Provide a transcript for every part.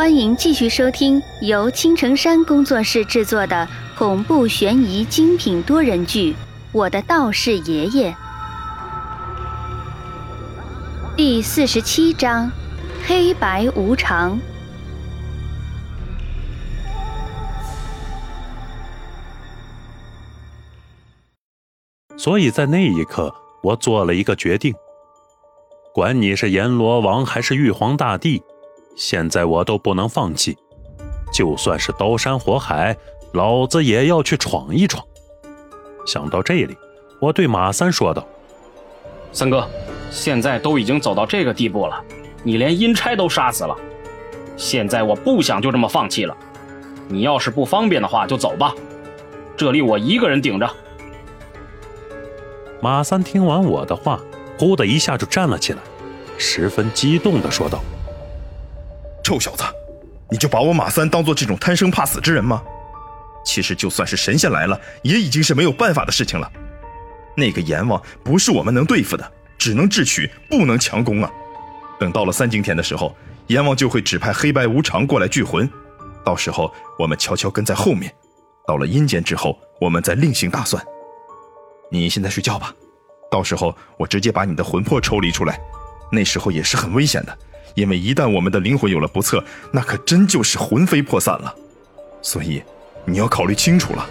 欢迎继续收听由青城山工作室制作的恐怖悬疑精品多人剧《我的道士爷爷》第四十七章：黑白无常。所以在那一刻，我做了一个决定：管你是阎罗王还是玉皇大帝。现在我都不能放弃，就算是刀山火海，老子也要去闯一闯。想到这里，我对马三说道：“三哥，现在都已经走到这个地步了，你连阴差都杀死了，现在我不想就这么放弃了。你要是不方便的话，就走吧，这里我一个人顶着。”马三听完我的话，忽的一下就站了起来，十分激动地说道。臭小子，你就把我马三当做这种贪生怕死之人吗？其实就算是神仙来了，也已经是没有办法的事情了。那个阎王不是我们能对付的，只能智取，不能强攻啊。等到了三更天的时候，阎王就会指派黑白无常过来聚魂，到时候我们悄悄跟在后面，到了阴间之后，我们再另行打算。你现在睡觉吧，到时候我直接把你的魂魄抽离出来，那时候也是很危险的。因为一旦我们的灵魂有了不测，那可真就是魂飞魄散了。所以，你要考虑清楚了。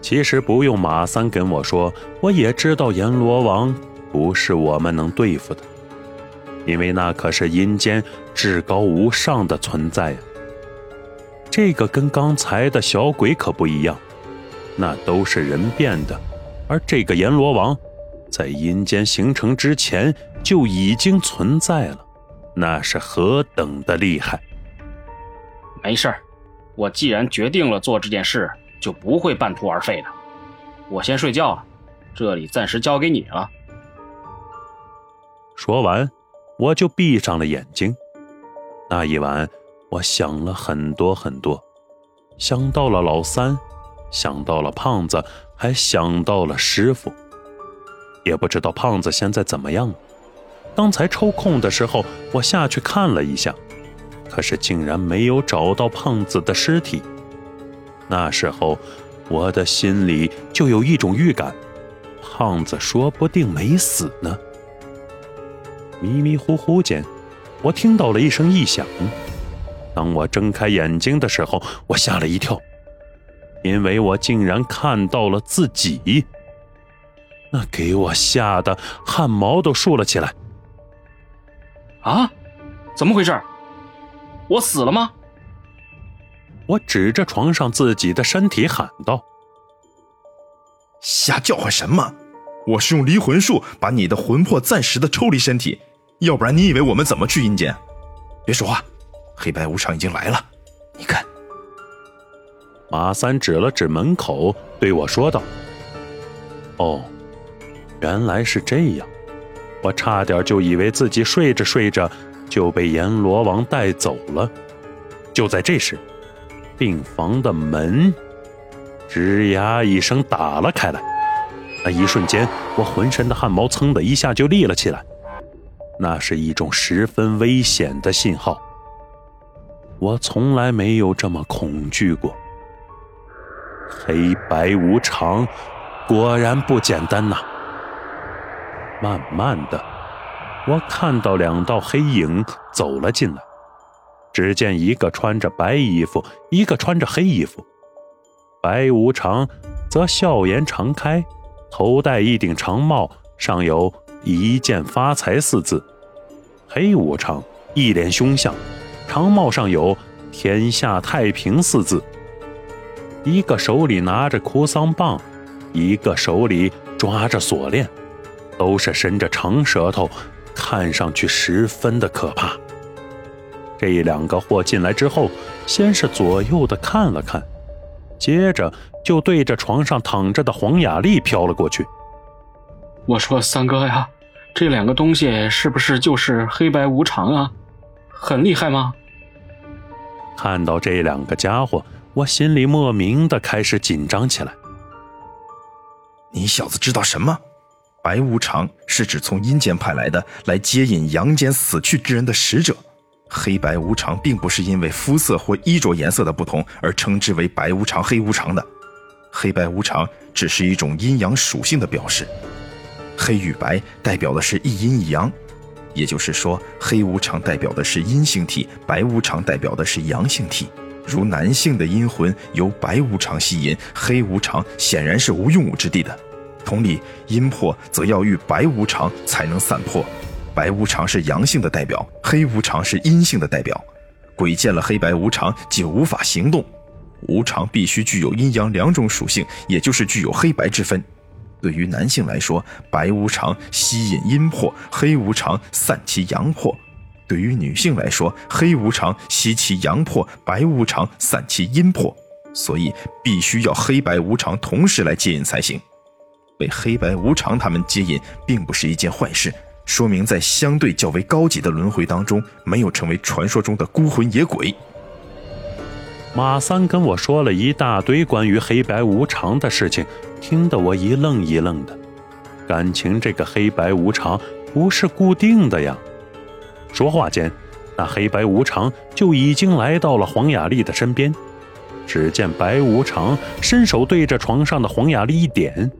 其实不用马三跟我说，我也知道阎罗王不是我们能对付的，因为那可是阴间至高无上的存在呀。这个跟刚才的小鬼可不一样，那都是人变的，而这个阎罗王。在阴间形成之前就已经存在了，那是何等的厉害！没事儿，我既然决定了做这件事，就不会半途而废的。我先睡觉了，这里暂时交给你了。说完，我就闭上了眼睛。那一晚，我想了很多很多，想到了老三，想到了胖子，还想到了师傅。也不知道胖子现在怎么样了。刚才抽空的时候，我下去看了一下，可是竟然没有找到胖子的尸体。那时候，我的心里就有一种预感，胖子说不定没死呢。迷迷糊糊间，我听到了一声异响。当我睁开眼睛的时候，我吓了一跳，因为我竟然看到了自己。那给我吓得汗毛都竖了起来！啊，怎么回事？我死了吗？我指着床上自己的身体喊道：“瞎叫唤什么？我是用离魂术把你的魂魄暂时的抽离身体，要不然你以为我们怎么去阴间？别说话，黑白无常已经来了，你看。”马三指了指门口，对我说道：“哦。”原来是这样，我差点就以为自己睡着睡着就被阎罗王带走了。就在这时，病房的门吱呀一声打了开来。那一瞬间，我浑身的汗毛噌的一下就立了起来。那是一种十分危险的信号。我从来没有这么恐惧过。黑白无常，果然不简单呐。慢慢的，我看到两道黑影走了进来。只见一个穿着白衣服，一个穿着黑衣服。白无常则笑颜常开，头戴一顶长帽，上有一见发财四字。黑无常一脸凶相，长帽上有天下太平四字。一个手里拿着哭丧棒，一个手里抓着锁链。都是伸着长舌头，看上去十分的可怕。这两个货进来之后，先是左右的看了看，接着就对着床上躺着的黄雅丽飘了过去。我说：“三哥呀，这两个东西是不是就是黑白无常啊？很厉害吗？”看到这两个家伙，我心里莫名的开始紧张起来。你小子知道什么？白无常是指从阴间派来的来接引阳间死去之人的使者，黑白无常并不是因为肤色或衣着颜色的不同而称之为白无常、黑无常的，黑白无常只是一种阴阳属性的表示。黑与白代表的是一阴一阳，也就是说，黑无常代表的是阴性体，白无常代表的是阳性体。如男性的阴魂由白无常吸引，黑无常显然是无用武之地的。同理，阴魄则要遇白无常才能散破。白无常是阳性的代表，黑无常是阴性的代表。鬼见了黑白无常，即无法行动。无常必须具有阴阳两种属性，也就是具有黑白之分。对于男性来说，白无常吸引阴魄，黑无常散其阳魄；对于女性来说，黑无常吸其阳魄，白无常散其阴魄。所以，必须要黑白无常同时来接引才行。被黑白无常他们接引，并不是一件坏事，说明在相对较为高级的轮回当中，没有成为传说中的孤魂野鬼。马三跟我说了一大堆关于黑白无常的事情，听得我一愣一愣的。感情这个黑白无常不是固定的呀。说话间，那黑白无常就已经来到了黄雅丽的身边。只见白无常伸手对着床上的黄雅丽一点。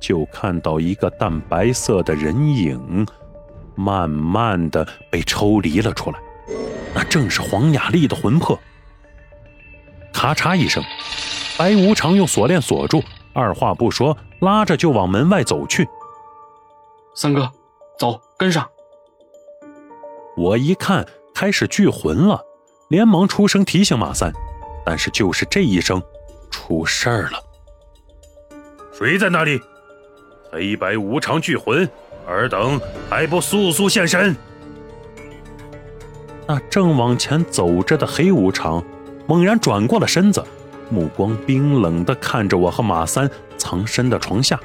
就看到一个淡白色的人影，慢慢的被抽离了出来，那正是黄雅丽的魂魄。咔嚓一声，白无常用锁链锁住，二话不说，拉着就往门外走去。三哥，走，跟上。我一看开始聚魂了，连忙出声提醒马三，但是就是这一声，出事儿了。谁在那里？黑白无常聚魂，尔等还不速速现身！那正往前走着的黑无常，猛然转过了身子，目光冰冷的看着我和马三藏身的床下。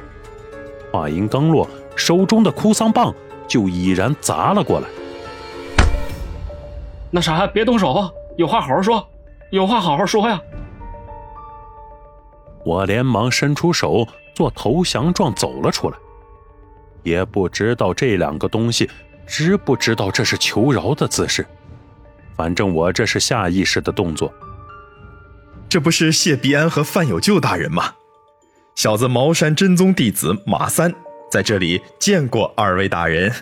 话音刚落，手中的哭丧棒就已然砸了过来。那啥，别动手，有话好好说，有话好好说呀！我连忙伸出手。做投降状走了出来，也不知道这两个东西知不知道这是求饶的姿势。反正我这是下意识的动作。这不是谢必安和范有救大人吗？小子茅山真宗弟子马三在这里见过二位大人。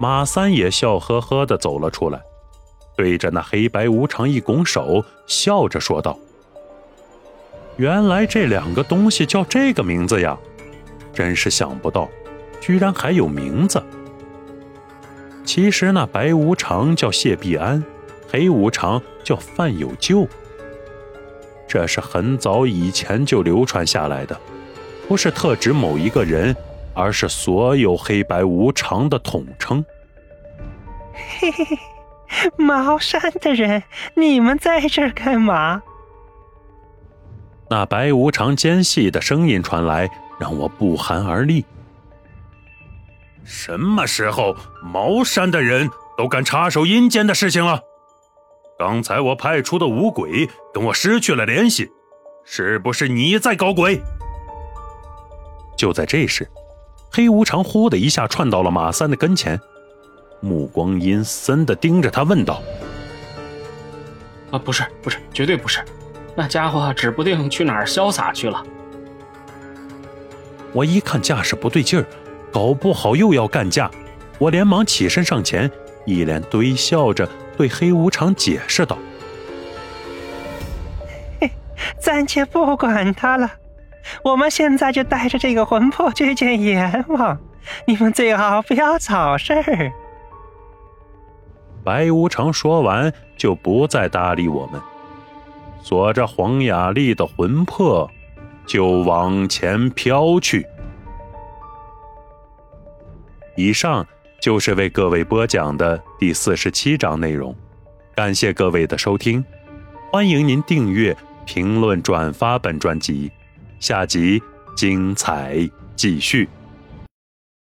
马三也笑呵呵的走了出来，对着那黑白无常一拱手，笑着说道。原来这两个东西叫这个名字呀，真是想不到，居然还有名字。其实那白无常叫谢必安，黑无常叫范有救。这是很早以前就流传下来的，不是特指某一个人，而是所有黑白无常的统称。嘿嘿嘿，茅山的人，你们在这儿干嘛？那白无常尖细的声音传来，让我不寒而栗。什么时候茅山的人都敢插手阴间的事情了？刚才我派出的五鬼跟我失去了联系，是不是你在搞鬼？就在这时，黑无常呼的一下窜到了马三的跟前，目光阴森的盯着他，问道：“啊，不是，不是，绝对不是。”那家伙指不定去哪儿潇洒去了。我一看架势不对劲儿，搞不好又要干架，我连忙起身上前，一脸堆笑着对黑无常解释道：“嘿，暂且不管他了，我们现在就带着这个魂魄去见阎王，你们最好不要找事儿。”白无常说完，就不再搭理我们。锁着黄雅丽的魂魄，就往前飘去。以上就是为各位播讲的第四十七章内容，感谢各位的收听，欢迎您订阅、评论、转发本专辑，下集精彩继续。